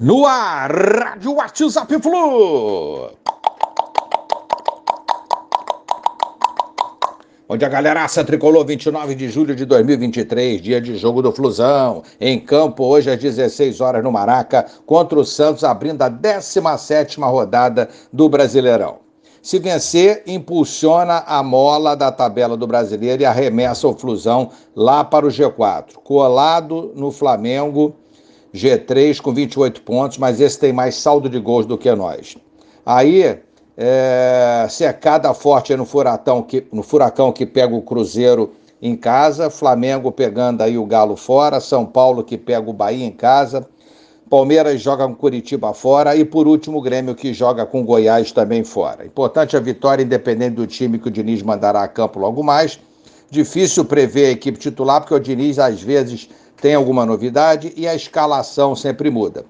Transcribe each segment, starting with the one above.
No ar, Rádio WhatsApp Flu. Onde a galeraça tricolou 29 de julho de 2023, dia de jogo do Flusão. Em campo, hoje às 16 horas no Maraca, contra o Santos, abrindo a 17 rodada do Brasileirão. Se vencer, impulsiona a mola da tabela do brasileiro e arremessa o Flusão lá para o G4. Colado no Flamengo, G3 com 28 pontos, mas esse tem mais saldo de gols do que nós. Aí, é, secada forte no furacão, que, no furacão que pega o Cruzeiro em casa, Flamengo pegando aí o Galo fora, São Paulo que pega o Bahia em casa, Palmeiras joga com Curitiba fora e, por último, o Grêmio que joga com Goiás também fora. Importante a vitória, independente do time que o Diniz mandará a campo logo mais. Difícil prever a equipe titular, porque o Diniz às vezes tem alguma novidade e a escalação sempre muda.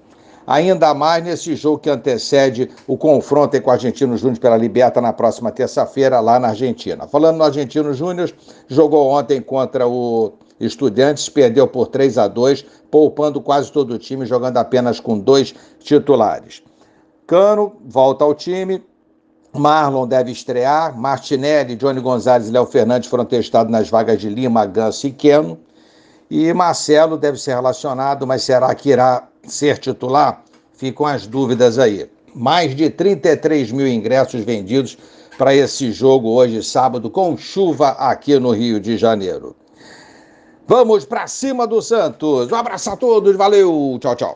Ainda mais nesse jogo que antecede o confronto com o Argentino Júnior pela Liberta na próxima terça-feira, lá na Argentina. Falando no Argentino Júnior, jogou ontem contra o Estudiantes perdeu por 3 a 2, poupando quase todo o time, jogando apenas com dois titulares. Cano volta ao time. Marlon deve estrear. Martinelli, Johnny Gonzalez e Léo Fernandes foram testados nas vagas de Lima, Ganso e Queno. E Marcelo deve ser relacionado, mas será que irá ser titular? Ficam as dúvidas aí. Mais de 33 mil ingressos vendidos para esse jogo hoje, sábado, com chuva aqui no Rio de Janeiro. Vamos para cima do Santos. Um abraço a todos, valeu, tchau, tchau.